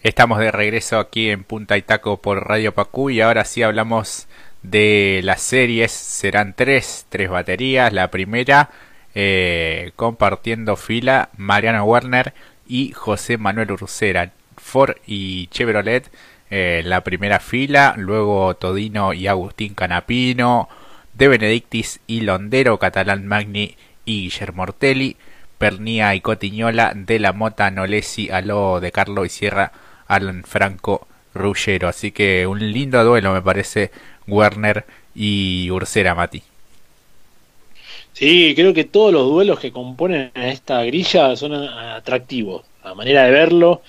Estamos de regreso aquí en Punta y Taco por Radio Pacú y ahora sí hablamos de las series. Serán tres, tres baterías. La primera eh, compartiendo fila Mariano Werner y José Manuel Ursera. Ford y Chevrolet eh, la primera fila. Luego Todino y Agustín Canapino. De Benedictis y Londero, Catalán Magni y Guillermo Ortelli. Pernía y Cotiñola de la Mota Nolesi, Aló de Carlo y Sierra Alan Franco Ruggero. Así que un lindo duelo me parece Werner y Ursera Mati. Sí, creo que todos los duelos que componen esta grilla son atractivos. La manera de verlo,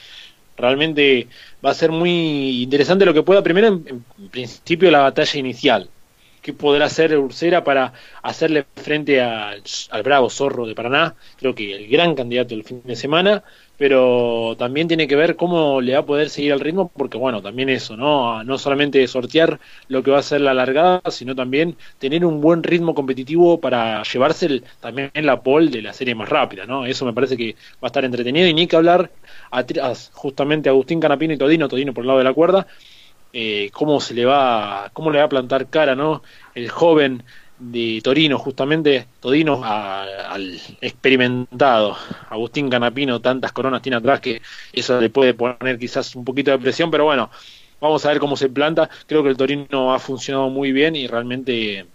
realmente va a ser muy interesante lo que pueda, primero en, principio la batalla inicial. ¿Qué podrá hacer Ursera para hacerle frente al bravo zorro de Paraná? Creo que el gran candidato del fin de semana pero también tiene que ver cómo le va a poder seguir el ritmo, porque bueno, también eso, ¿no? No solamente sortear lo que va a ser la largada, sino también tener un buen ritmo competitivo para llevarse también la pole de la serie más rápida, ¿no? Eso me parece que va a estar entretenido y ni que hablar a, justamente a Agustín Canapino y Todino, Todino por el lado de la cuerda, eh, cómo se le va, cómo le va a plantar cara, ¿no? El joven de Torino, justamente, Todino al experimentado. Agustín Canapino, tantas coronas tiene atrás que eso le puede poner quizás un poquito de presión, pero bueno, vamos a ver cómo se planta. Creo que el Torino ha funcionado muy bien y realmente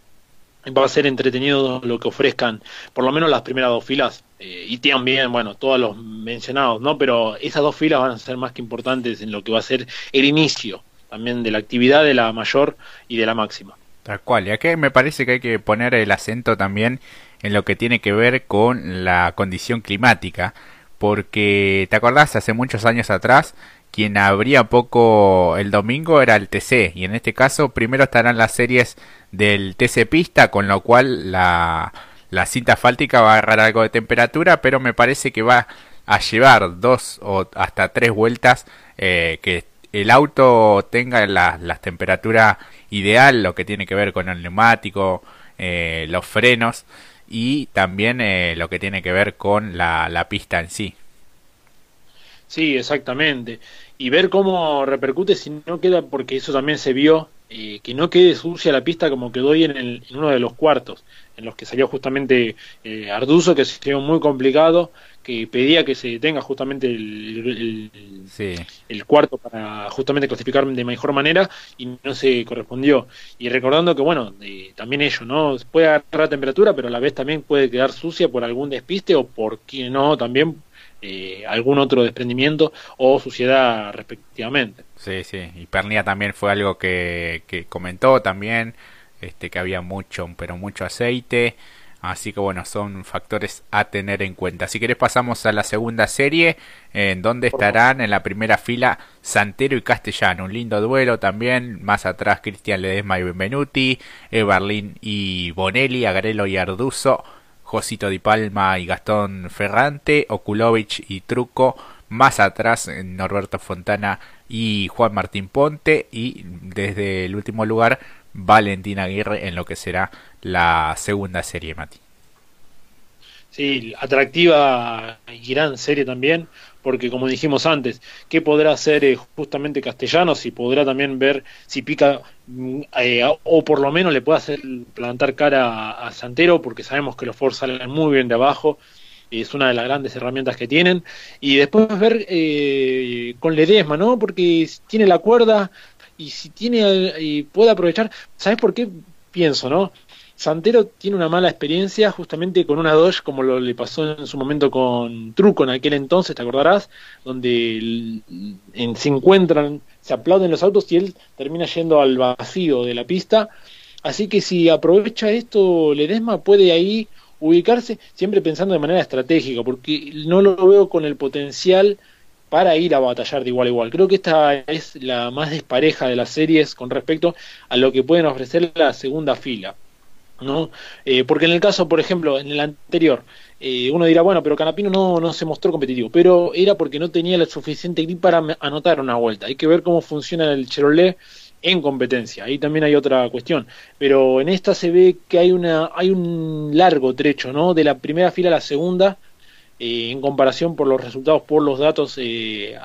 va a ser entretenido lo que ofrezcan, por lo menos las primeras dos filas. Eh, y también, bueno, todos los mencionados, ¿no? Pero esas dos filas van a ser más que importantes en lo que va a ser el inicio también de la actividad de la mayor y de la máxima. Tal cual. Y aquí me parece que hay que poner el acento también en lo que tiene que ver con la condición climática. Porque, ¿te acordás? Hace muchos años atrás, quien abría poco el domingo era el TC. Y en este caso, primero estarán las series del TC Pista, con lo cual la, la cinta fáltica va a agarrar algo de temperatura, pero me parece que va a llevar dos o hasta tres vueltas eh, que el auto tenga las la temperaturas ideal, lo que tiene que ver con el neumático, eh, los frenos y también eh, lo que tiene que ver con la, la pista en sí. Sí, exactamente. Y ver cómo repercute si no queda, porque eso también se vio, eh, que no quede sucia la pista como quedó hoy en, el, en uno de los cuartos, en los que salió justamente eh, Arduzo, que se vio muy complicado, que pedía que se detenga justamente el, el, cuarto para justamente clasificar de mejor manera y no se correspondió. Y recordando que, bueno, también ello, ¿no? Puede agarrar temperatura, pero a la vez también puede quedar sucia por algún despiste o por qué no, también eh, algún otro desprendimiento o suciedad respectivamente. Sí, sí, y Pernia también fue algo que, que comentó también, este que había mucho, pero mucho aceite. Así que bueno, son factores a tener en cuenta. Si querés pasamos a la segunda serie, en donde estarán en la primera fila Santero y Castellano. Un lindo duelo también. Más atrás Cristian Ledesma y Benvenuti, Eberlin y Bonelli, Agrelo y Arduzo, Josito Di Palma y Gastón Ferrante, Okulovich y Truco. Más atrás Norberto Fontana y Juan Martín Ponte. Y desde el último lugar Valentín Aguirre en lo que será la segunda serie, Mati. Sí, atractiva y gran serie también, porque como dijimos antes, ¿qué podrá hacer eh, justamente Castellano? Si podrá también ver si pica, mm, eh, o por lo menos le puede hacer plantar cara a, Santero, porque sabemos que los Ford salen muy bien de abajo, es una de las grandes herramientas que tienen, y después ver eh, con Ledesma, ¿no? Porque tiene la cuerda, y si tiene y puede aprovechar, ¿sabes por qué pienso, no? Santero tiene una mala experiencia justamente con una Dodge como lo le pasó en su momento con Truco en aquel entonces, te acordarás, donde se encuentran, se aplauden los autos y él termina yendo al vacío de la pista. Así que si aprovecha esto Ledesma puede ahí ubicarse siempre pensando de manera estratégica, porque no lo veo con el potencial para ir a batallar de igual a igual. Creo que esta es la más despareja de las series con respecto a lo que pueden ofrecer la segunda fila. ¿no? Eh, porque en el caso, por ejemplo, en el anterior, eh, uno dirá, bueno, pero Canapino no, no se mostró competitivo, pero era porque no tenía la suficiente grip para anotar una vuelta. Hay que ver cómo funciona el Chevrolet en competencia. Ahí también hay otra cuestión. Pero en esta se ve que hay una hay un largo trecho, ¿no? De la primera fila a la segunda eh, en comparación por los resultados, por los datos que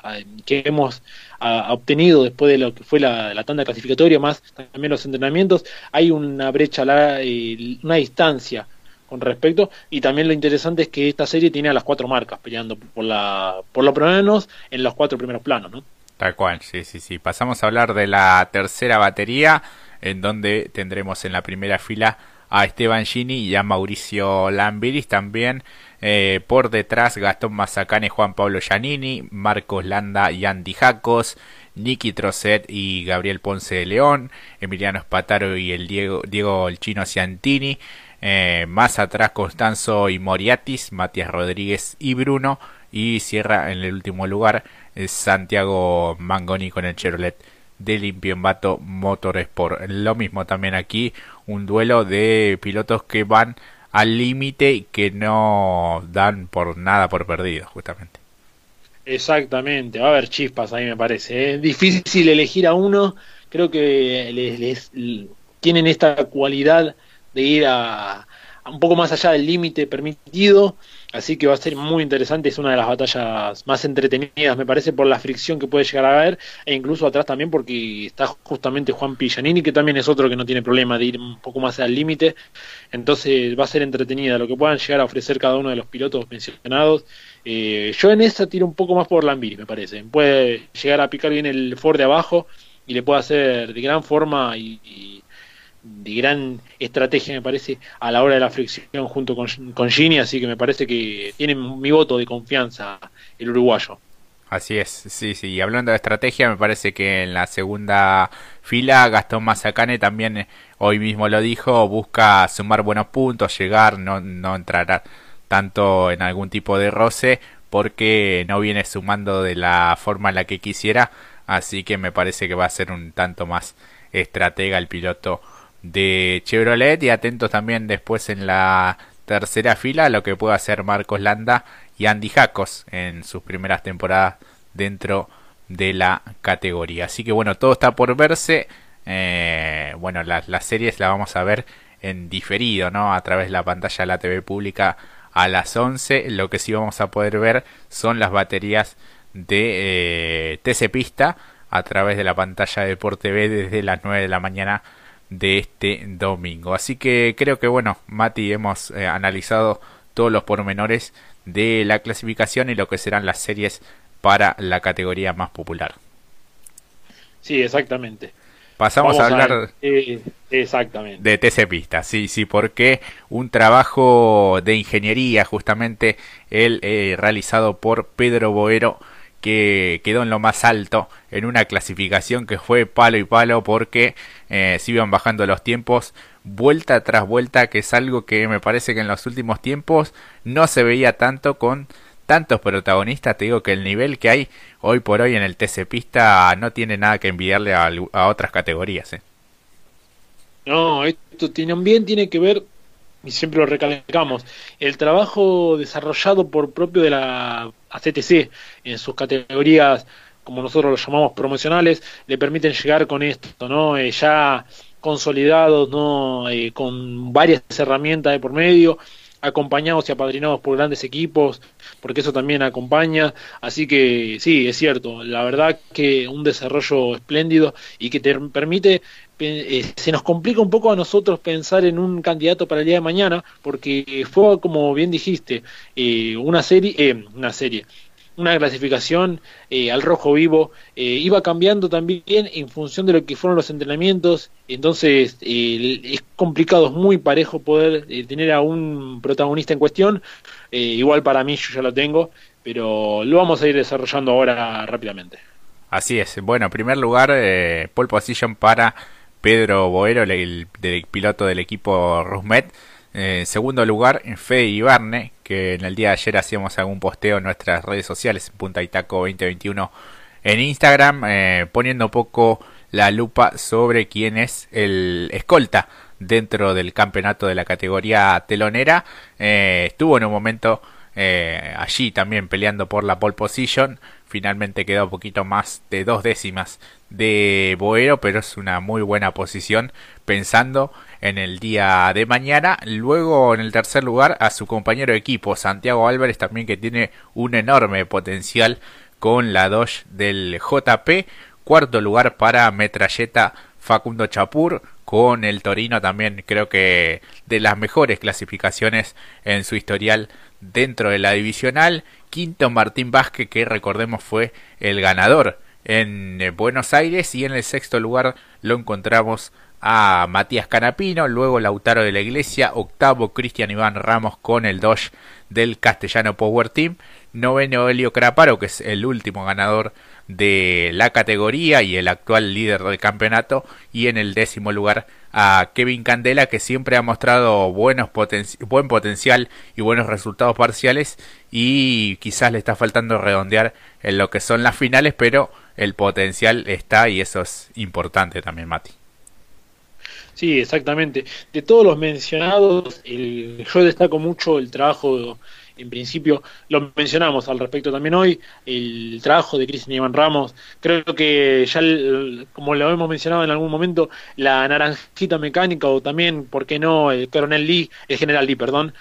hemos obtenido después de lo que fue la, tanda clasificatoria, más también los entrenamientos, hay una brecha, una distancia con respecto, y también lo interesante es que esta serie tiene a las cuatro marcas peleando por, la, por lo menos en los cuatro primeros planos, ¿no? Tal cual, sí, sí, sí. Pasamos a hablar de la tercera batería, en donde tendremos en la primera fila a Esteban Gini y a Mauricio Lambiris también. Eh, por detrás Gastón Mazacane, Juan Pablo Giannini, Marcos Landa y Andy Jacos, Nicky Trocet y Gabriel Ponce de León, Emiliano Espataro y el Diego, Diego el Chino Ciantini. Eh, más atrás Constanzo y Moriatis, Matías Rodríguez y Bruno. Y cierra en el último lugar Santiago Mangoni con el Chevrolet de Limpio Motorsport. Lo mismo también aquí, un duelo de pilotos que van al límite y que no dan por nada por perdido, justamente. Exactamente, va a haber chispas ahí me parece. Es ¿eh? difícil elegir a uno, creo que les, tienen esta cualidad de ir a un poco más allá del límite permitido Así que va a ser muy interesante, es una de las batallas más entretenidas, me parece, por la fricción que puede llegar a haber, e incluso atrás también porque está justamente Juan Pillanini, que también es otro que no tiene problema de ir un poco más al límite, entonces va a ser entretenida lo que puedan llegar a ofrecer cada uno de los pilotos mencionados. Eh, yo en esa tiro un poco más por Lambiri, me parece, puede llegar a picar bien el Ford de abajo y le puede hacer de gran forma y de gran estrategia, me parece, a la hora de la fricción junto con, con Gini, así que me parece que tiene mi voto de confianza el uruguayo. Así es, sí, sí. Y hablando de estrategia, me parece que en la segunda fila Gastón Mazacane también eh, hoy mismo lo dijo, busca sumar buenos puntos, llegar, no, no entrar tanto en algún tipo de roce, porque no viene sumando de la forma en la que quisiera, así que me parece que va a ser un tanto más estratega el piloto de Chevrolet y atentos también después en la tercera fila lo que pueda hacer Marcos Landa y Andy Jacos en sus primeras temporadas dentro de la categoría. Así que bueno, todo está por verse. Eh, bueno, las, las series las vamos a ver en diferido, ¿no? A través de la pantalla de la TV pública a las 11. Lo que sí vamos a poder ver son las baterías de eh, TC Pista a través de la pantalla de Deporte TV desde las 9 de la mañana de este domingo. Así que creo que bueno, Mati, hemos eh, analizado todos los pormenores de la clasificación y lo que serán las series para la categoría más popular. Sí, exactamente. Pasamos a hablar eh, exactamente. de TC Pista, sí, sí, porque un trabajo de ingeniería justamente el eh, realizado por Pedro Boero que quedó en lo más alto en una clasificación que fue palo y palo porque eh, se iban bajando los tiempos vuelta tras vuelta que es algo que me parece que en los últimos tiempos no se veía tanto con tantos protagonistas te digo que el nivel que hay hoy por hoy en el TC Pista no tiene nada que envidiarle a, otras categorías ¿eh? no esto también tiene que ver y siempre lo recalcamos, el trabajo desarrollado por propio de la ACTC en sus categorías, como nosotros lo llamamos promocionales, le permiten llegar con esto, ¿no? Eh, ya consolidados, ¿no? Eh, con varias herramientas de por medio, acompañados y apadrinados por grandes equipos, porque eso también acompaña. Así que sí, es cierto, la verdad que un desarrollo espléndido y que te permite eh, se nos complica un poco a nosotros pensar en un candidato para el día de mañana, porque fue, como bien dijiste, eh, una serie, eh, una serie, una clasificación al rojo vivo, iba cambiando también en función de lo que fueron los entrenamientos, entonces es complicado, es muy parejo poder tener a un protagonista en cuestión, igual para mí yo ya lo tengo, pero lo vamos a ir desarrollando ahora rápidamente. Así es, bueno, en primer lugar, pole position para Pedro Boero, el, piloto del equipo Rusmet. En segundo lugar, Fede Ibarne, que en el día de ayer hacíamos algún posteo en nuestras redes sociales, Punta Itaco 2021 en Instagram, eh, poniendo un poco la lupa sobre quién es el escolta dentro del campeonato de la categoría telonera. Eh, estuvo en un momento eh, allí también peleando por la pole position. Finalmente quedó un poquito más de dos décimas de Boero, pero es una muy buena posición pensando en el día de mañana. Luego en el tercer lugar a su compañero de equipo, Santiago Álvarez, también que tiene un enorme potencial con la Dodge del JP. Cuarto lugar para Metralleta Facundo Chapur con el Torino también creo que de las mejores clasificaciones en su historial dentro de la divisional. Quinto Martín Vázquez que recordemos fue el ganador en eh, Buenos Aires y en el sexto lugar lo encontramos a Matías Canapino, luego Lautaro de la Iglesia, octavo Cristian Iván Ramos con el Dodge del Castellano Power Team, noveno Helio Craparo que es el último ganador de la categoría y el actual líder del campeonato y en el décimo lugar a Kevin Candela que siempre ha mostrado buenos buen potencial y buenos resultados parciales y quizás le está faltando redondear en lo que son las finales pero el potencial está y eso es importante también Mati. Sí, exactamente. De todos los mencionados, yo destaco mucho el trabajo en principio lo mencionamos al respecto también hoy, el trabajo de Cristian Iván Ramos, creo que ya como lo hemos mencionado en algún momento, la naranjita mecánica o también, ¿por qué no?, el coronel Lee, el general Lee, perdón,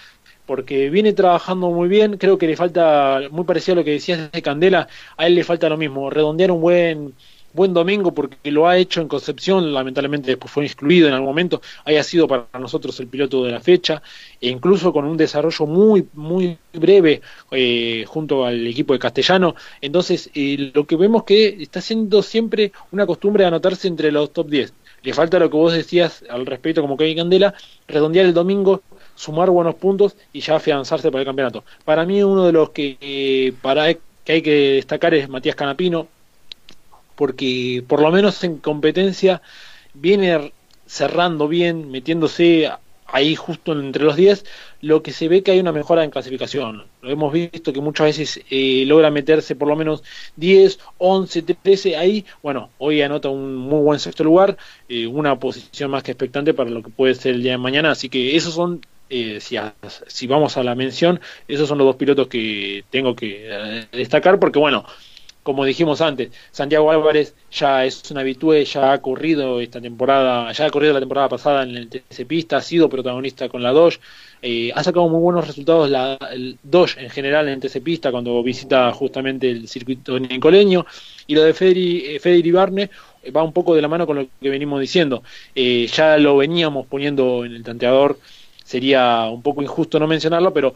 porque viene trabajando muy bien, creo que le falta, muy parecido a lo que decías de Candela, a él le falta lo mismo, redondear un buen buen domingo porque lo ha hecho en Concepción, lamentablemente después fue excluido en algún momento, haya sido para nosotros el piloto de la fecha, e incluso con un desarrollo muy, muy breve eh, junto al equipo de Castellano. Entonces, eh, lo que vemos que está siendo siempre una costumbre anotarse entre los top 10. Le falta lo que vos decías al respecto como Kevin Candela, redondear el domingo, sumar buenos puntos y ya afianzarse para el campeonato. Para mí uno de los que, eh, para, que hay que destacar es Matías Canapino, porque por lo menos en competencia viene cerrando bien, metiéndose ahí justo entre los 10, lo que se ve que hay una mejora en clasificación. Lo hemos visto que muchas veces eh, logra meterse por lo menos 10, 11, 13 ahí. Bueno, hoy anota un muy buen sexto lugar, eh, una posición más que expectante para lo que puede ser el día de mañana. Así que esos son, eh, si, si vamos a la mención, esos son los dos pilotos que tengo que destacar porque bueno, como dijimos antes, Santiago Álvarez ya es un habitué, ya ha corrido esta temporada, ya ha corrido la temporada pasada en el TC Pista, ha sido protagonista con la Dodge, eh, ha sacado muy buenos resultados la el Dodge en general en TC Pista cuando visita justamente el circuito nicoleño, y lo de Federi, eh, Federi Barne eh, va un poco de la mano con lo que venimos diciendo, ya lo veníamos poniendo en el tanteador, sería un poco injusto no mencionarlo, pero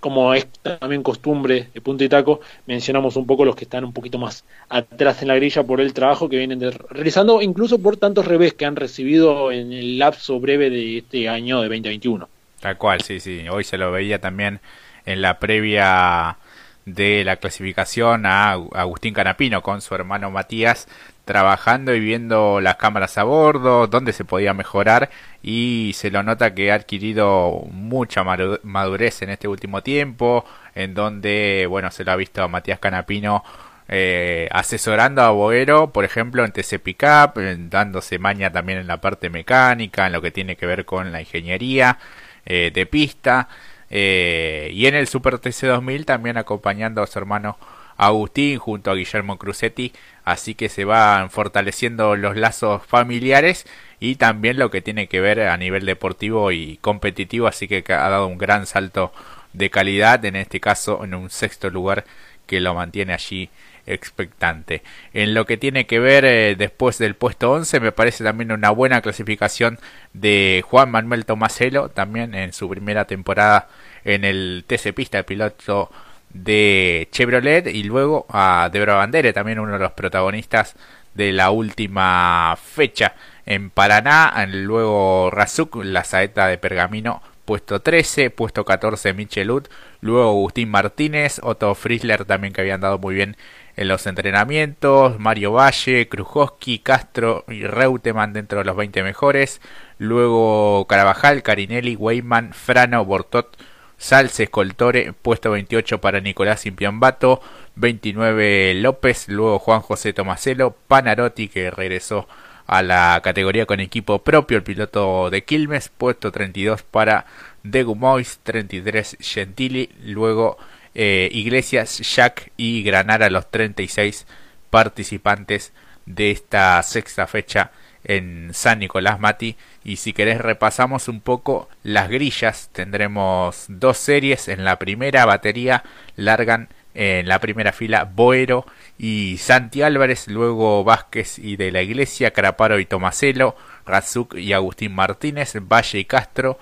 como es también costumbre de punto y taco, mencionamos un poco los que están un poquito más atrás en la grilla por el trabajo que vienen realizando, incluso por tantos revés que han recibido en el lapso breve de este año de 2021. Tal cual, sí, sí. Hoy se lo veía también en la previa de la clasificación a Agustín Canapino con su hermano Matías trabajando y viendo las cámaras a bordo, dónde se podía mejorar y se lo nota que ha adquirido mucha madurez en este último tiempo, en donde, bueno, se lo ha visto a Matías Canapino eh, asesorando a Boero, por ejemplo, en TC Pickup, dándose maña también en la parte mecánica, en lo que tiene que ver con la ingeniería eh, de pista, eh, y en el Super TC2000 también acompañando a su hermano Agustín junto a Guillermo Crucetti, así que se van fortaleciendo los lazos familiares y también lo que tiene que ver a nivel deportivo y competitivo, así que ha dado un gran salto de calidad, en este caso en un sexto lugar que lo mantiene allí expectante. En lo que tiene que ver eh, después del puesto 11, me parece también una buena clasificación de Juan Manuel Tomaselo, también en su primera temporada en el TC Pista, el piloto de Chevrolet y luego a Debra Bandere, también uno de los protagonistas de la última fecha en Paraná, luego Razuk, la saeta de Pergamino, puesto 13, puesto 14 Michelut, luego Agustín Martínez, Otto Friesler también que habían dado muy bien en los entrenamientos, Mario Valle, Krujowski, Castro y Reutemann dentro de los 20 mejores, luego Carabajal, Carinelli, Weyman, Frano, Bortot, Salces Coltore, puesto 28 para Nicolás Impiambato, 29 López, luego Juan José Tomaselo, Panarotti que regresó a la categoría con equipo propio el piloto de Quilmes, puesto 32 para De Gumois, 33 Gentili, luego eh, Iglesias, Jack y Granara los 36 participantes de esta sexta fecha en San Nicolás Mati. Y si querés repasamos un poco las grillas. Tendremos dos series. En la primera batería largan en la primera fila Boero y Santi Álvarez, luego Vázquez y de la Iglesia, Caraparo y Tomaselo, Razuk y Agustín Martínez, Valle y Castro,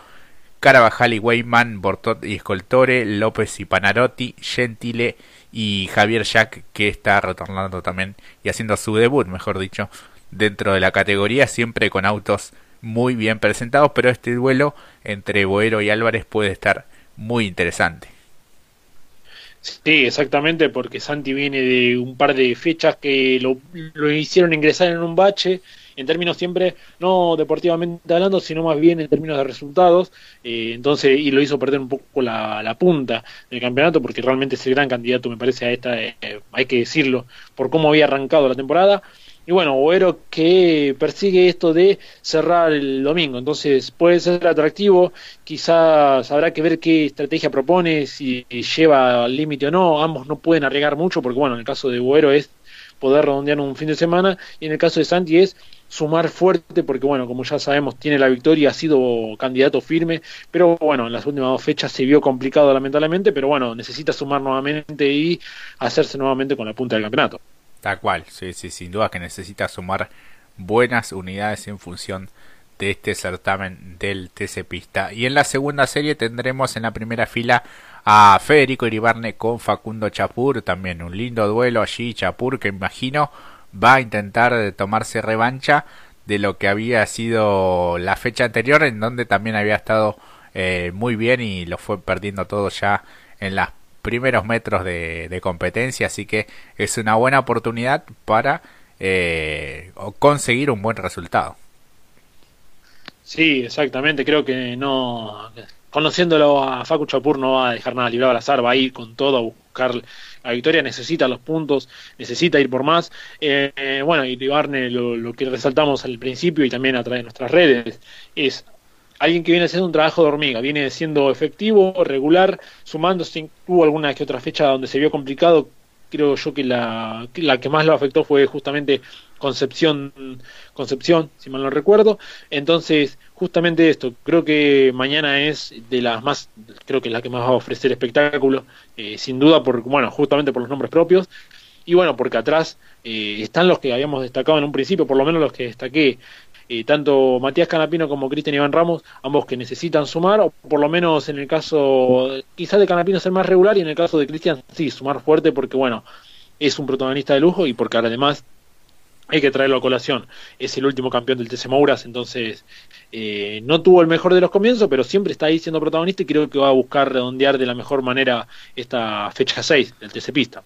Carabajal y Weyman, Bortot y Escoltore, López y Panarotti, Gentile y Javier Jack que está retornando también y haciendo su debut, mejor dicho, dentro de la categoría, siempre con autos muy bien presentados, pero este duelo entre Boero y Álvarez puede estar muy interesante. Sí, exactamente, porque Santi viene de un par de fechas que lo, hicieron ingresar en un bache, en términos siempre, no deportivamente hablando, sino más bien en términos de resultados, eh, entonces, y lo hizo perder un poco la, punta del campeonato, porque realmente es el gran candidato, me parece, a esta, eh, hay que decirlo, por cómo había arrancado la temporada, y bueno, Boero que persigue esto de cerrar el domingo, entonces puede ser atractivo, quizás habrá que ver qué estrategia propone, si lleva al límite o no, ambos no pueden arriesgar mucho, porque bueno, en el caso de Boero es poder redondear un fin de semana, y en el caso de Santi es sumar fuerte, porque bueno, como ya sabemos, tiene la victoria, ha sido candidato firme, pero bueno, en las últimas dos fechas se vio complicado lamentablemente, pero bueno, necesita sumar nuevamente y hacerse nuevamente con la punta del campeonato. Tal cual, sí, sí, sin duda que necesita sumar buenas unidades en función de este certamen del TC Pista. Y en la segunda serie tendremos en la primera fila a Federico Iribarne con Facundo Chapur, también un lindo duelo allí, Chapur que imagino va a intentar tomarse revancha de lo que había sido la fecha anterior en donde también había estado eh, muy bien y lo fue perdiendo todo ya en las primeros metros de, competencia, así que es una buena oportunidad para eh, conseguir un buen resultado. Sí, exactamente, creo que no, conociéndolo a Facu Chapur no va a dejar nada librado al azar, va a ir con todo a buscar la victoria, necesita los puntos, necesita ir por más. Eh, bueno, y Barne, lo, lo, que resaltamos al principio y también a través de nuestras redes, es alguien que viene haciendo un trabajo de hormiga, viene siendo efectivo, regular, sumándose, hubo alguna que otra fecha donde se vio complicado, creo yo que la, la que más lo afectó fue justamente Concepción, Concepción, si mal no recuerdo. Entonces, justamente esto, creo que mañana es de las más, creo que es la que más va a ofrecer espectáculo, eh, sin duda, por, bueno, justamente por los nombres propios. Y bueno, porque atrás eh, están los que habíamos destacado en un principio, por lo menos los que destaqué, eh, tanto Matías Canapino como Cristian Iván Ramos, ambos que necesitan sumar, o por lo menos en el caso, quizás de Canapino ser más regular y en el caso de Cristian sí, sumar fuerte porque bueno, es un protagonista de lujo y porque además hay que traerlo a colación. Es el último campeón del TC Mouras, entonces eh, no tuvo el mejor de los comienzos, pero siempre está ahí siendo protagonista y creo que va a buscar redondear de la mejor manera esta fecha 6 del TC Pista.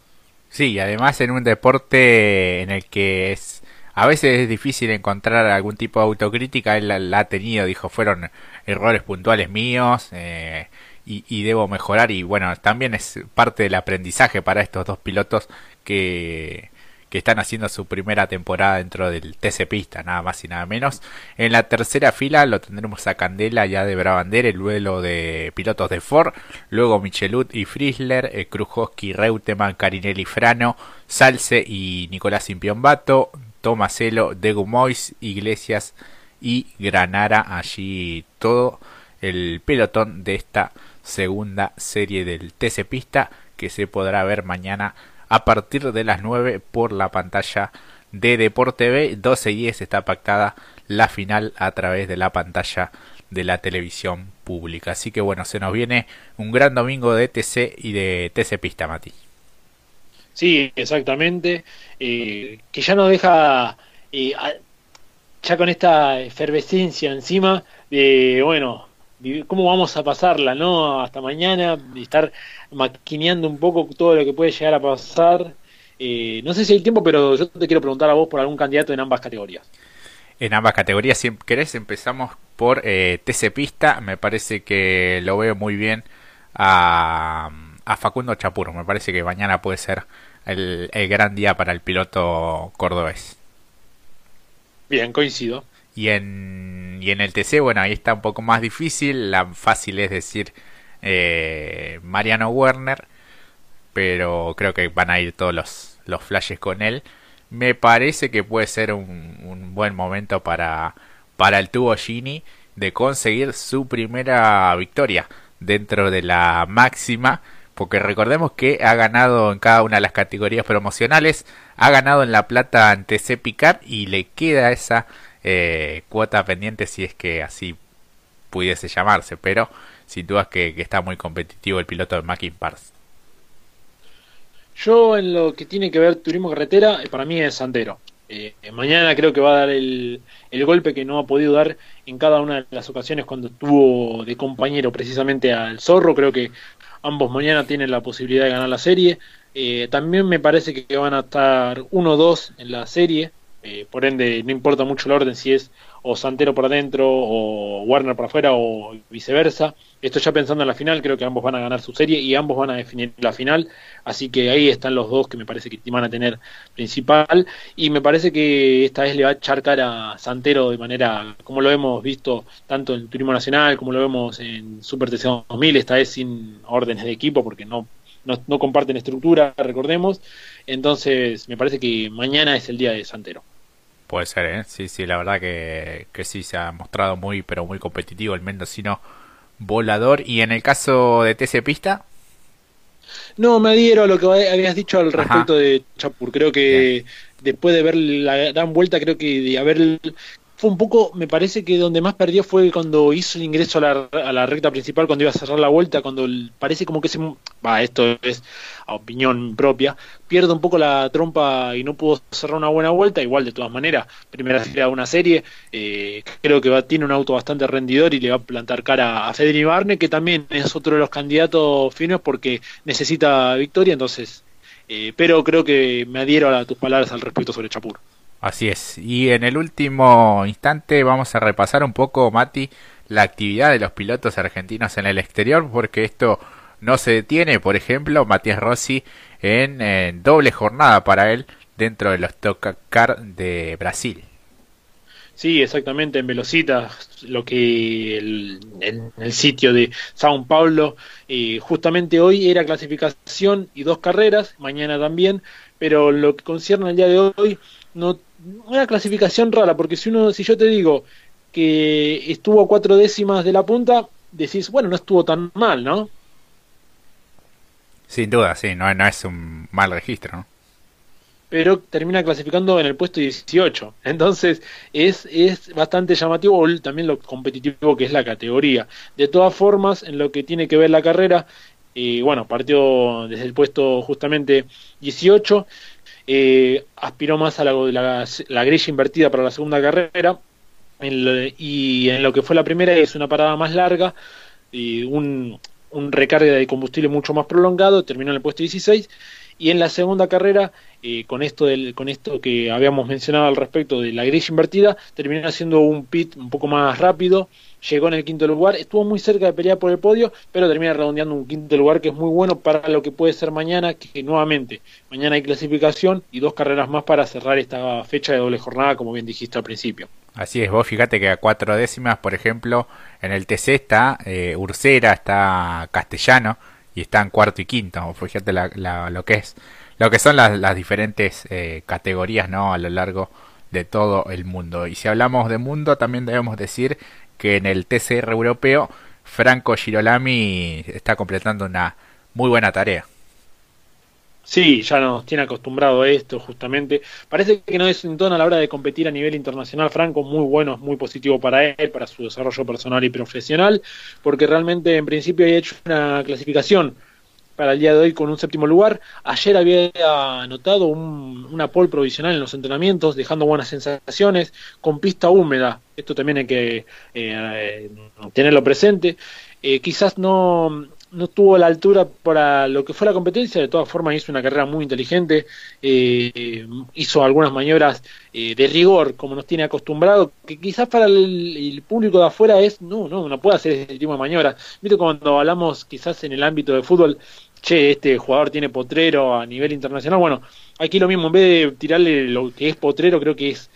Sí, además en un deporte en el que es a veces es difícil encontrar algún tipo de autocrítica, él la, ha tenido, dijo, fueron errores puntuales míos eh, y, debo mejorar y bueno, también es parte del aprendizaje para estos dos pilotos que están haciendo su primera temporada dentro del TC Pista, nada más y nada menos. En la tercera fila lo tendremos a Candela ya de Bravander, el duelo de pilotos de Ford, luego Michelut y Friesler, eh, Krujowski, Reutemann, Carinelli Frano, Salce y Nicolás Impiombato, Tomaselo, De Gumois, Iglesias y Granara, allí todo el pelotón de esta segunda serie del TC Pista que se podrá ver mañana a partir de las 9 por la pantalla de Deporte TV. 12 y 10 está pactada la final a través de la pantalla de la televisión pública. Así que bueno, se nos viene un gran domingo de TC y de TC Pista, Mati. Sí, exactamente. Eh, que ya nos deja, eh, ya con esta efervescencia encima, de bueno, cómo vamos a pasarla, ¿no? Hasta mañana, estar maquineando un poco todo lo que puede llegar a pasar. Eh, no sé si hay tiempo, pero yo te quiero preguntar a vos por algún candidato en ambas categorías. En ambas categorías, si querés, empezamos por eh, TC Pista. Me parece que lo veo muy bien a, a Facundo Chapuro. Me parece que mañana puede ser el, el gran día para el piloto cordobés. Bien, coincido. Y en, y en el TC, bueno, ahí está un poco más difícil. La fácil es decir eh, Mariano Werner, pero creo que van a ir todos los, los flashes con él. Me parece que puede ser un, un buen momento para, para el tubo Gini de conseguir su primera victoria dentro de la máxima porque recordemos que ha ganado en cada una de las categorías promocionales, ha ganado en la plata ante C y le queda esa eh, cuota pendiente si es que así pudiese llamarse, pero sin dudas que, está muy competitivo el piloto de Mackin Pars. Yo en lo que tiene que ver turismo carretera, eh, para mí es Santero. Eh, mañana creo que va a dar el, el, golpe que no ha podido dar en cada una de las ocasiones cuando estuvo de compañero precisamente al Zorro. Creo que ambos mañana tienen la posibilidad de ganar la serie. Eh, también me parece que van a estar 1-2 en la serie. Eh, por ende, no importa mucho el orden si es o Santero por adentro o Warner por afuera o viceversa. Esto ya pensando en la final, creo que ambos van a ganar su serie y ambos van a definir la final. Así que ahí están los dos que me parece que van a tener principal. Y me parece que esta vez le va a echar cara a Santero de manera, como lo hemos visto tanto en Turismo Nacional como lo vemos en Super TC 2000, esta vez sin órdenes de equipo porque no, no, no comparten estructura, recordemos. Entonces me parece que mañana es el día de Santero. Puede ser, ¿eh? Sí, sí, la verdad que, que sí se ha mostrado muy, pero muy competitivo el mendocino volador. ¿Y en el caso de TC Pista? No, me adhiero a lo que habías dicho al respecto de Chapur. Creo que después de ver la gran vuelta, creo que de haber fue un poco, me parece que donde más perdió fue cuando hizo el ingreso a la, a la recta principal, cuando iba a cerrar la vuelta, cuando parece como que se... Va, esto es a opinión propia, pierde un poco la trompa y no pudo cerrar una buena vuelta, igual de todas maneras, primera serie de una serie, eh, creo que va, tiene un auto bastante rendidor y le va a plantar cara a Federico Barne, que también es otro de los candidatos finos porque necesita victoria, entonces... Eh, pero creo que me adhiero a tus palabras al respecto sobre Chapur. Así es. Y en el último instante vamos a repasar un poco, Mati, la actividad de los pilotos argentinos en el exterior, porque esto no se detiene. Por ejemplo, Matías Rossi en, doble jornada para él dentro de los Stock Car de Brasil. Sí, exactamente, en Velocita, lo que en el sitio de Sao Paulo, eh, justamente hoy era clasificación y dos carreras, mañana también, pero lo que concierne al día de hoy, no una clasificación rara, porque si uno, si yo te digo que estuvo cuatro décimas de la punta, decís, bueno, no estuvo tan mal, ¿no? Sin duda, sí, no, no es un mal registro, ¿no? Pero termina clasificando en el puesto 18. Entonces es, es bastante llamativo también lo competitivo que es la categoría. De todas formas, en lo que tiene que ver la carrera, y bueno, partió desde el puesto justamente 18 eh, aspiró más a la, la, grilla invertida para la segunda carrera y en lo que fue la primera es una parada más larga y un, un recarga de combustible mucho más prolongado, terminó en el puesto 16 y en la segunda carrera eh, con esto del, con esto que habíamos mencionado al respecto de la grilla invertida terminó haciendo un pit un poco más rápido llegó en el quinto lugar, estuvo muy cerca de pelear por el podio, pero termina redondeando un quinto lugar que es muy bueno para lo que puede ser mañana, que nuevamente, mañana hay clasificación y dos carreras más para cerrar esta fecha de doble jornada, como bien dijiste al principio. Así es, vos fíjate que a cuatro décimas, por ejemplo, en el TC está eh, Ursera, está Castellano y están cuarto y quinto. Fíjate lo que es, lo que son las, diferentes eh, categorías, ¿no? A lo largo de todo el mundo. Y si hablamos de mundo, también debemos decir que en el TCR europeo Franco Girolami está completando una muy buena tarea. Sí, ya nos tiene acostumbrado a esto, justamente. Parece que no es un a la hora de competir a nivel internacional. Franco, muy bueno, muy positivo para él, para su desarrollo personal y profesional, porque realmente en principio ha hecho una clasificación para el día de hoy con un séptimo lugar. Ayer había anotado un, una pole provisional en los entrenamientos, dejando buenas sensaciones, con pista húmeda. Esto también hay que eh, tenerlo presente. Eh, quizás no, no tuvo la altura para lo que fue la competencia, de todas formas hizo una carrera muy inteligente, eh, hizo algunas maniobras de rigor, como nos tiene acostumbrado, que quizás para el, público de afuera es, no, no, no puede hacer ese tipo de maniobras. Viste cuando hablamos quizás en el ámbito de fútbol, che, este jugador tiene potrero a nivel internacional. Bueno, aquí lo mismo, en vez de tirarle lo que es potrero, creo que es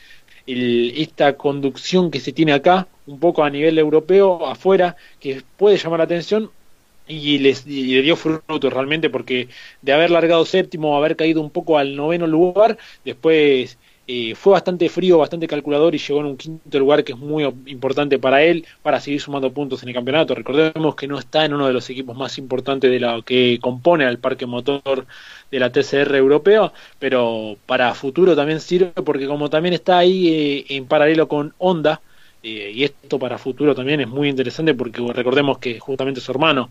esta conducción que se tiene acá, un poco a nivel europeo, afuera, que puede llamar la atención y, les, le dio fruto realmente porque de haber largado séptimo, haber caído un poco al noveno lugar, después eh, fue bastante frío, bastante calculador y llegó en un quinto lugar que es muy importante para él para seguir sumando puntos en el campeonato. Recordemos que no está en uno de los equipos más importantes de lo que compone al parque motor de la TCR europeo, pero para futuro también sirve porque como también está ahí eh, en paralelo con Honda, eh, y esto para futuro también es muy interesante porque recordemos que justamente su hermano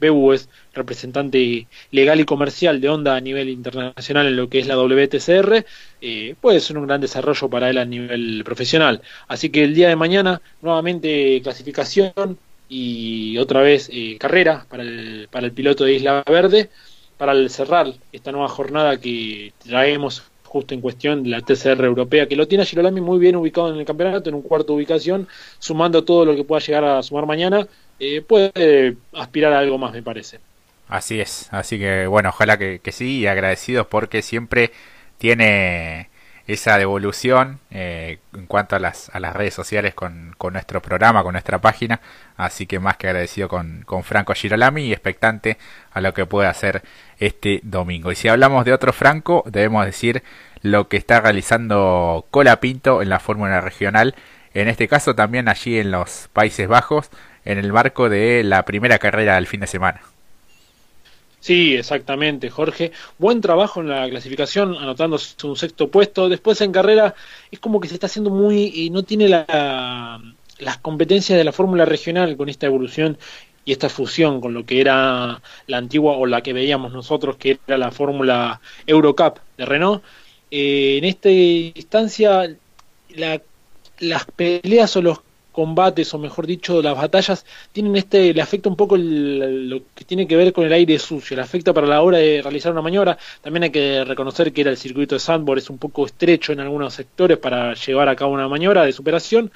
Bebu es representante legal y comercial de Honda a nivel internacional en lo que es la WTCR, eh, puede ser un gran desarrollo para él a nivel profesional. Así que el día de mañana, nuevamente clasificación y otra vez eh, carrera para el, para el piloto de Isla Verde, para cerrar esta nueva jornada que traemos justo en cuestión de la TCR europea, que lo tiene Girolami muy bien ubicado en el campeonato, en un cuarto ubicación, sumando todo lo que pueda llegar a sumar mañana eh, puede aspirar a algo más, me parece. Así es, así que bueno, ojalá que, sí, y agradecidos porque siempre tiene esa devolución eh, en cuanto a las, a las redes sociales con, con, nuestro programa, con nuestra página. Así que más que agradecido con, con, Franco Girolami y expectante a lo que puede hacer este domingo. Y si hablamos de otro Franco, debemos decir lo que está realizando Colapinto en la Fórmula Regional. En este caso también allí en los Países Bajos, en el marco de la primera carrera del fin de semana. Sí, exactamente, Jorge. Buen trabajo en la clasificación, anotándose un sexto puesto. Después en carrera es como que se está haciendo muy... y no tiene la, las competencias de la fórmula regional con esta evolución y esta fusión con lo que era la antigua o la que veíamos nosotros, que era la fórmula Eurocup de Renault. Eh, en esta instancia, la, las peleas o los combates, o mejor dicho, las batallas, tienen este, le afecta un poco lo que tiene que ver con el aire sucio, le afecta para la hora de realizar una maniobra. También hay que reconocer que era el circuito de Sandboard, es un poco estrecho en algunos sectores para llevar a cabo una maniobra de superación,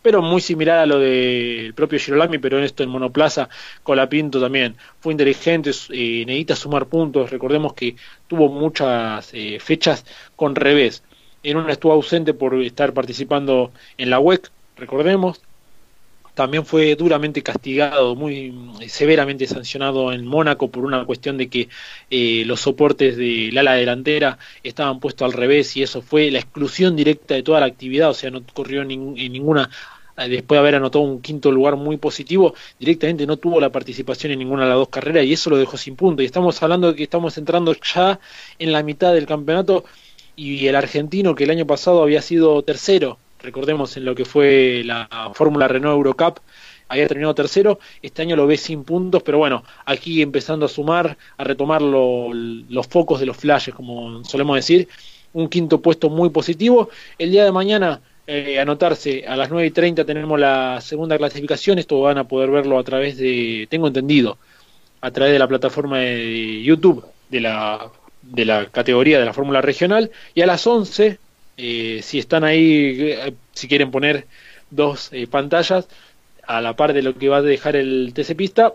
pero muy similar a lo del propio Girolami, pero en esto en monoplaza, Colapinto también fue inteligente, eh, necesita sumar puntos, recordemos que tuvo muchas eh, fechas con revés. En una estuvo ausente por estar participando en la WEC, recordemos. También fue duramente castigado, muy severamente sancionado en Mónaco por una cuestión de que eh, los soportes del ala delantera estaban puestos al revés y eso fue la exclusión directa de toda la actividad, o sea, no corrió en ninguna eh, después de haber anotado un quinto lugar muy positivo, directamente no tuvo la participación en ninguna de las dos carreras y eso lo dejó sin punto. Y estamos hablando de que estamos entrando ya en la mitad del campeonato y el argentino que el año pasado había sido tercero recordemos en lo que fue la Fórmula Renault Eurocup, había terminado tercero, este año lo ve sin puntos, pero bueno, aquí empezando a sumar, a retomar los focos de los flashes, como solemos decir, un quinto puesto muy positivo. El día de mañana, eh, anotarse a las 9 y 30 tenemos la segunda clasificación, esto van a poder verlo a través de, tengo entendido, a través de la plataforma de YouTube de la, de la categoría de la Fórmula Regional, y a las 11 eh, si están ahí, eh, si quieren poner dos eh, pantallas a la par de lo que va a dejar el TC Pista,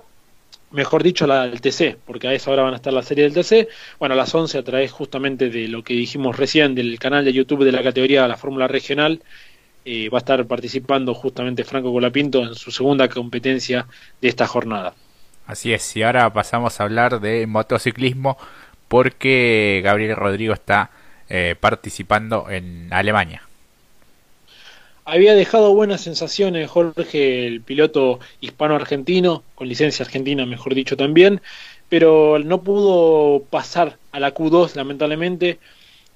mejor dicho la del TC, porque a esa hora van a estar la serie del TC. Bueno, a las 11 a través justamente de lo que dijimos recién del canal de YouTube de la categoría la Fórmula Regional, va a estar participando justamente Franco Colapinto en su segunda competencia de esta jornada. Así es, y ahora pasamos a hablar de motociclismo porque Gabriel Rodrigo está eh, participando en Alemania. Había dejado buenas sensaciones Jorge, el piloto hispano-argentino, con licencia argentina mejor dicho también, pero no pudo pasar a la Q2 lamentablemente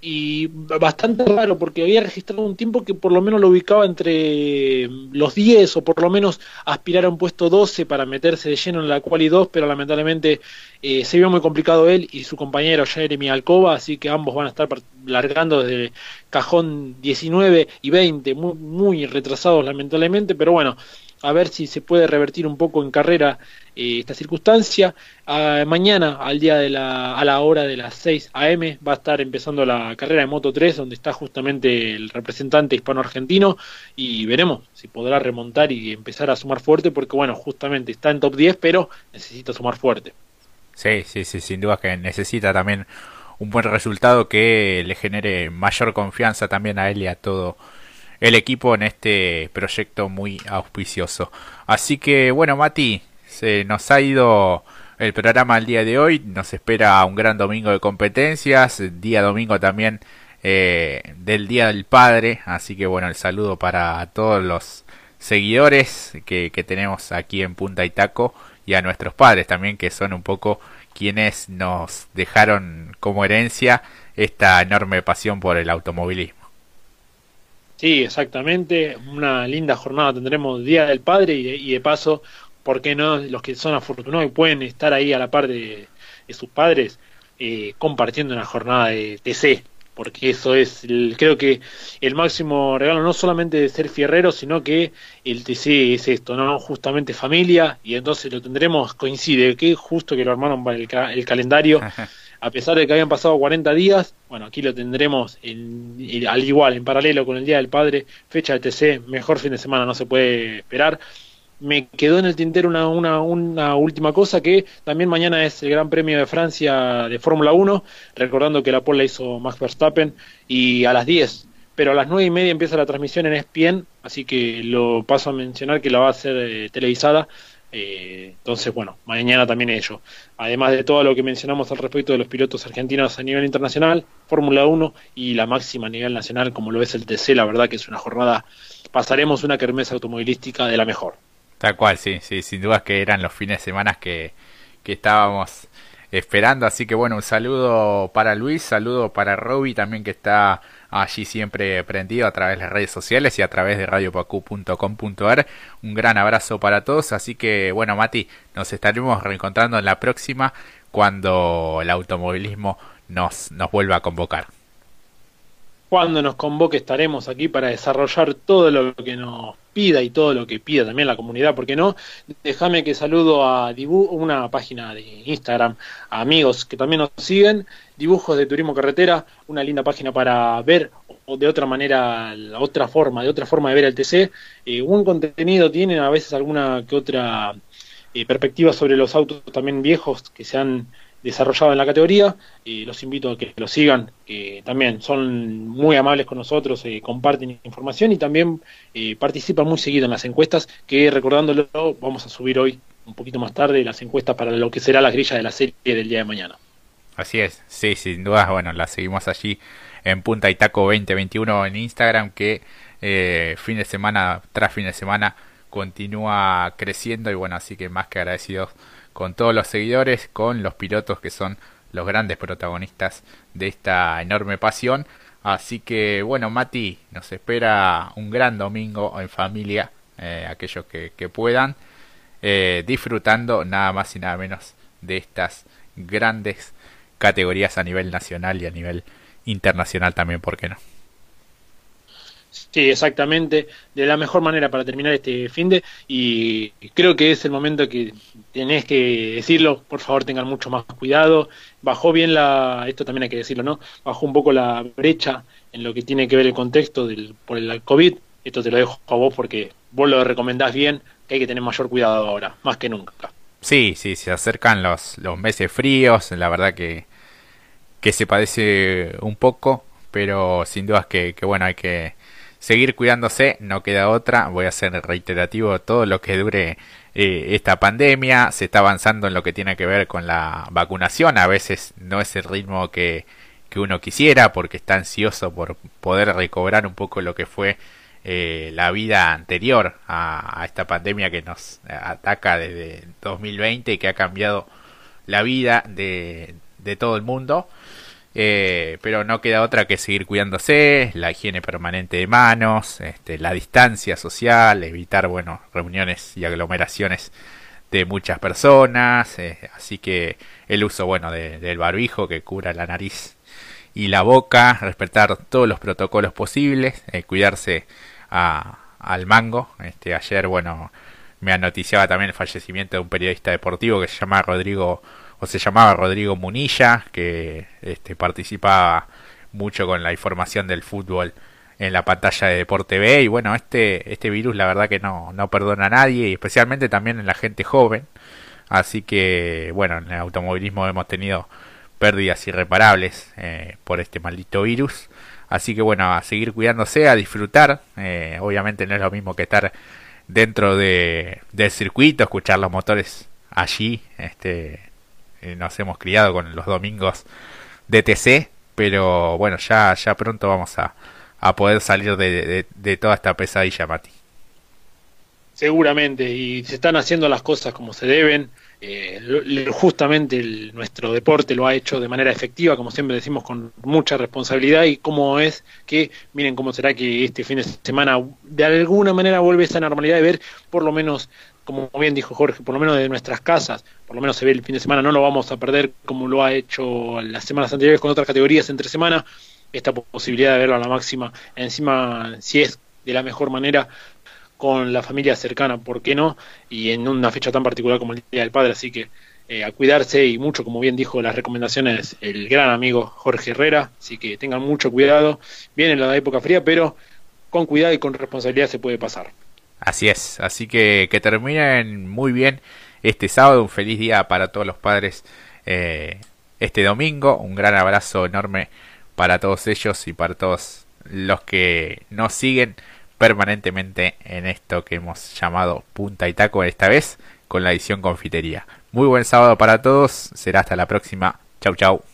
y bastante raro porque había registrado un tiempo que por lo menos lo ubicaba entre los 10 o por lo menos aspirar a un puesto 12 para meterse de lleno en la quali 2, pero lamentablemente eh, se vio muy complicado él y su compañero Jeremy Alcoba, así que ambos van a estar largando desde cajón 19 y 20, muy, muy retrasados lamentablemente, pero bueno, a ver si se puede revertir un poco en carrera eh, esta circunstancia. Ah, mañana, al día de la, a la hora de las 6 a.m., va a estar empezando la carrera de Moto 3, donde está justamente el representante hispano-argentino, y veremos si podrá remontar y empezar a sumar fuerte, porque bueno, justamente está en top 10, pero necesita sumar fuerte. Sí, sí, sí, sin duda que necesita también un buen resultado que le genere mayor confianza también a él y a todo el equipo en este proyecto muy auspicioso. Así que bueno, Mati, se nos ha ido el programa el día de hoy. Nos espera un gran domingo de competencias, día domingo también eh, del Día del Padre. Así que bueno, el saludo para todos los seguidores que, que tenemos aquí en Punta Itaco y a nuestros padres también, que son un poco quienes nos dejaron como herencia esta enorme pasión por el automovilismo. Sí, exactamente. Una linda jornada tendremos Día del Padre y de, paso, ¿por qué no? Los que son afortunados y pueden estar ahí a la par de, sus padres eh, compartiendo una jornada de TC, porque eso es, creo que el máximo regalo no solamente de ser fierrero, sino que el TC es esto, ¿no? Justamente familia, y entonces lo tendremos, coincide, que justo que lo armaron para el, calendario, a pesar de que habían pasado 40 días, bueno, aquí lo tendremos al igual, en paralelo con el Día del Padre, fecha de TC, mejor fin de semana no se puede esperar me quedó en el tintero una, una, una, última cosa que también mañana es el Gran Premio de Francia de Fórmula 1, recordando que la pole la hizo Max Verstappen y a las 10, pero a las 9 y media empieza la transmisión en ESPN, así que lo paso a mencionar que la va a ser eh, televisada. Eh, entonces, bueno, mañana también ello. Además de todo lo que mencionamos al respecto de los pilotos argentinos a nivel internacional, Fórmula 1 y la máxima a nivel nacional, como lo es el TC, la verdad que es una jornada, pasaremos una kermesa automovilística de la mejor. Tal cual, sí, sí, sin dudas que eran los fines de semana que, que estábamos esperando. Así que bueno, un saludo para Luis, saludo para Roby también que está allí siempre prendido a través de las redes sociales y a través de radiopacu.com.ar. Un gran abrazo para todos. Así que bueno, Mati, nos estaremos reencontrando en la próxima cuando el automovilismo nos, nos vuelva a convocar cuando nos convoque estaremos aquí para desarrollar todo lo que nos pida y todo lo que pida también la comunidad, ¿por qué no? Déjame que saludo a Dibu una página de Instagram, a amigos que también nos siguen, Dibujos de Turismo Carretera, una linda página para ver o de otra manera, la otra forma, de otra forma de ver el TC. Eh, buen contenido tienen, a veces alguna que otra eh, perspectiva sobre los autos también viejos que se han desarrollado en la categoría. y los invito a que lo sigan, que también son muy amables con nosotros, eh, comparten información y también eh, participan muy seguido en las encuestas, que recordándolo vamos a subir hoy un poquito más tarde las encuestas para lo que será la grilla de la serie del día de mañana. Así es, sí, sin duda, bueno, la seguimos allí en Punta Itaco 2021 en Instagram, que eh, fin de semana tras fin de semana continúa creciendo y bueno, así que más que agradecidos con todos los seguidores, con los pilotos que son los grandes protagonistas de esta enorme pasión. Así que bueno, Mati, nos espera un gran domingo en familia, eh, aquellos que, puedan, eh, disfrutando nada más y nada menos de estas grandes categorías a nivel nacional y a nivel internacional también, ¿por qué no? Sí, exactamente, de la mejor manera para terminar este fin de y creo que es el momento que tenés que decirlo, por favor tengan mucho más cuidado, bajó bien la, esto también hay que decirlo, ¿no? Bajó un poco la brecha en lo que tiene que ver el contexto del, por el COVID, esto te lo dejo a vos porque vos lo recomendás bien, que hay que tener mayor cuidado ahora, más que nunca. Sí, sí, se acercan los, los meses fríos, la verdad que, que se padece un poco, pero sin dudas que, que bueno, hay que seguir cuidándose, no queda otra, voy a ser reiterativo todo lo que dure eh, esta pandemia, se está avanzando en lo que tiene que ver con la vacunación, a veces no es el ritmo que, que uno quisiera porque está ansioso por poder recobrar un poco lo que fue eh, la vida anterior a, a, esta pandemia que nos ataca desde 2020 y que ha cambiado la vida de, de todo el mundo. Eh, pero no queda otra que seguir cuidándose, la higiene permanente de manos, este, la distancia social, evitar bueno, reuniones y aglomeraciones de muchas personas, eh, así que el uso bueno del barbijo que cubra la nariz y la boca, respetar todos los protocolos posibles, eh, cuidarse al mango. Este, ayer bueno me anoticiaba también el fallecimiento de un periodista deportivo que se llama Rodrigo se llamaba Rodrigo Munilla, que este, participaba mucho con la información del fútbol en la pantalla de Deporte B y bueno, este, este virus la verdad que no, no perdona a nadie y especialmente también en la gente joven. Así que bueno, en el automovilismo hemos tenido pérdidas irreparables eh, por este maldito virus. Así que bueno, a seguir cuidándose, a disfrutar. Eh, obviamente no es lo mismo que estar dentro de, del circuito, escuchar los motores allí. Este, nos hemos criado con los domingos de TC, pero bueno, ya, ya pronto vamos a, a poder salir de, de toda esta pesadilla, Mati. Seguramente, y se están haciendo las cosas como se deben. Eh, justamente nuestro deporte lo ha hecho de manera efectiva, como siempre decimos, con mucha responsabilidad. Y cómo es que, miren cómo será que este fin de semana de alguna manera vuelve esa normalidad de ver, por lo menos, como bien dijo Jorge, por lo menos de nuestras casas, por lo menos se ve el fin de semana, no lo vamos a perder como lo ha hecho las semanas anteriores con otras categorías entre semana. Esta posibilidad de verlo a la máxima, encima, si es de la mejor manera, con la familia cercana, ¿por qué no? Y en una fecha tan particular como el Día del Padre, así que eh, a cuidarse y mucho, como bien dijo las recomendaciones el gran amigo Jorge Herrera, así que tengan mucho cuidado. Viene la época fría, pero con cuidado y con responsabilidad se puede pasar. Así es, así que que terminen muy bien este sábado, un feliz día para todos los padres eh, este domingo, un gran abrazo enorme para todos ellos y para todos los que nos siguen permanentemente en esto que hemos llamado punta y taco esta vez con la edición confitería. Muy buen sábado para todos, será hasta la próxima. Chau chau.